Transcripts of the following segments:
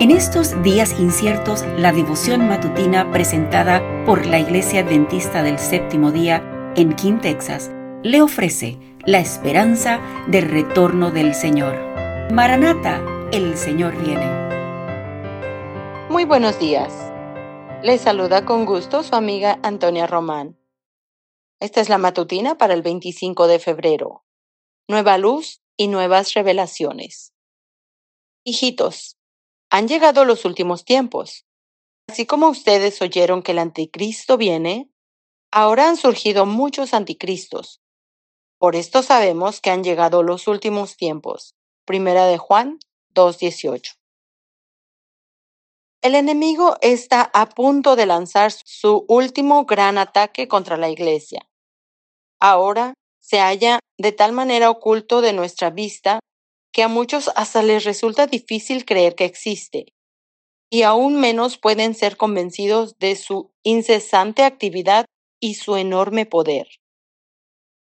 En estos días inciertos, la devoción matutina presentada por la Iglesia Adventista del Séptimo Día en King, Texas, le ofrece la esperanza del retorno del Señor. Maranata, el Señor viene. Muy buenos días. Le saluda con gusto su amiga Antonia Román. Esta es la matutina para el 25 de febrero. Nueva luz y nuevas revelaciones. Hijitos, han llegado los últimos tiempos. Así como ustedes oyeron que el anticristo viene, ahora han surgido muchos anticristos. Por esto sabemos que han llegado los últimos tiempos. Primera de Juan 2.18. El enemigo está a punto de lanzar su último gran ataque contra la iglesia. Ahora se halla de tal manera oculto de nuestra vista que a muchos hasta les resulta difícil creer que existe, y aún menos pueden ser convencidos de su incesante actividad y su enorme poder.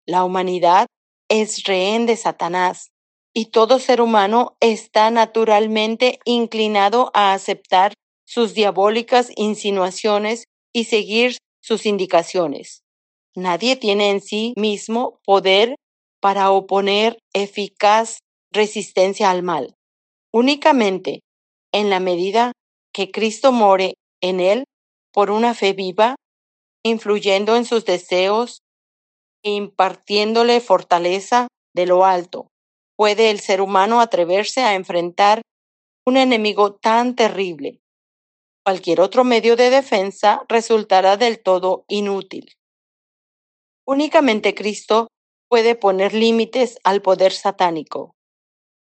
La humanidad es rehén de Satanás, y todo ser humano está naturalmente inclinado a aceptar sus diabólicas insinuaciones y seguir sus indicaciones. Nadie tiene en sí mismo poder para oponer eficaz resistencia al mal. Únicamente en la medida que Cristo more en él por una fe viva, influyendo en sus deseos e impartiéndole fortaleza de lo alto, puede el ser humano atreverse a enfrentar un enemigo tan terrible. Cualquier otro medio de defensa resultará del todo inútil. Únicamente Cristo puede poner límites al poder satánico.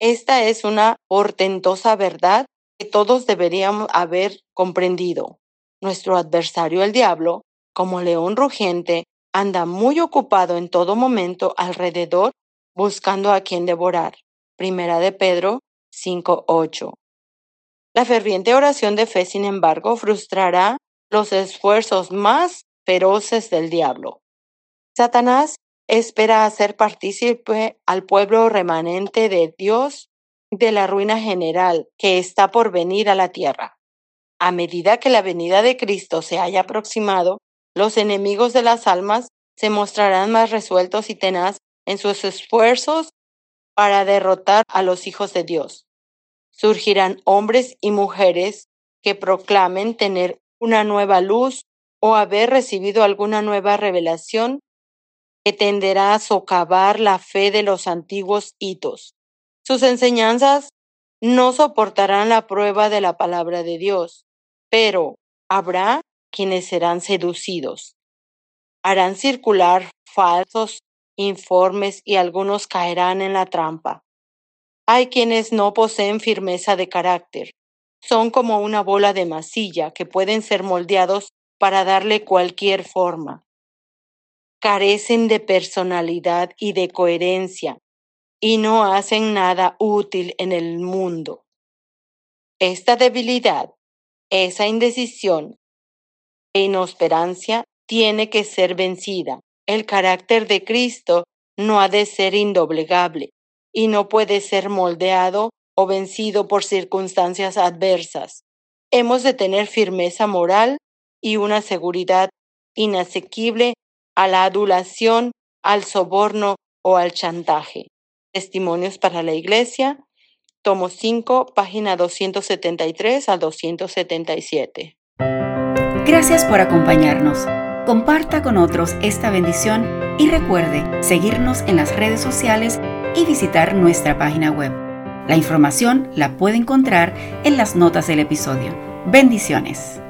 Esta es una portentosa verdad que todos deberíamos haber comprendido. Nuestro adversario el diablo, como león rugiente, anda muy ocupado en todo momento alrededor buscando a quien devorar. Primera de Pedro 5.8. La ferviente oración de fe, sin embargo, frustrará los esfuerzos más feroces del diablo. Satanás espera hacer partícipe al pueblo remanente de Dios de la ruina general que está por venir a la tierra. A medida que la venida de Cristo se haya aproximado, los enemigos de las almas se mostrarán más resueltos y tenaz en sus esfuerzos para derrotar a los hijos de Dios. Surgirán hombres y mujeres que proclamen tener una nueva luz o haber recibido alguna nueva revelación que tenderá a socavar la fe de los antiguos hitos. Sus enseñanzas no soportarán la prueba de la palabra de Dios, pero habrá quienes serán seducidos. Harán circular falsos informes y algunos caerán en la trampa. Hay quienes no poseen firmeza de carácter. Son como una bola de masilla que pueden ser moldeados para darle cualquier forma carecen de personalidad y de coherencia y no hacen nada útil en el mundo. Esta debilidad, esa indecisión e inesperancia tiene que ser vencida. El carácter de Cristo no ha de ser indoblegable y no puede ser moldeado o vencido por circunstancias adversas. Hemos de tener firmeza moral y una seguridad inasequible a la adulación, al soborno o al chantaje. Testimonios para la Iglesia, tomo 5, página 273 al 277. Gracias por acompañarnos. Comparta con otros esta bendición y recuerde seguirnos en las redes sociales y visitar nuestra página web. La información la puede encontrar en las notas del episodio. Bendiciones.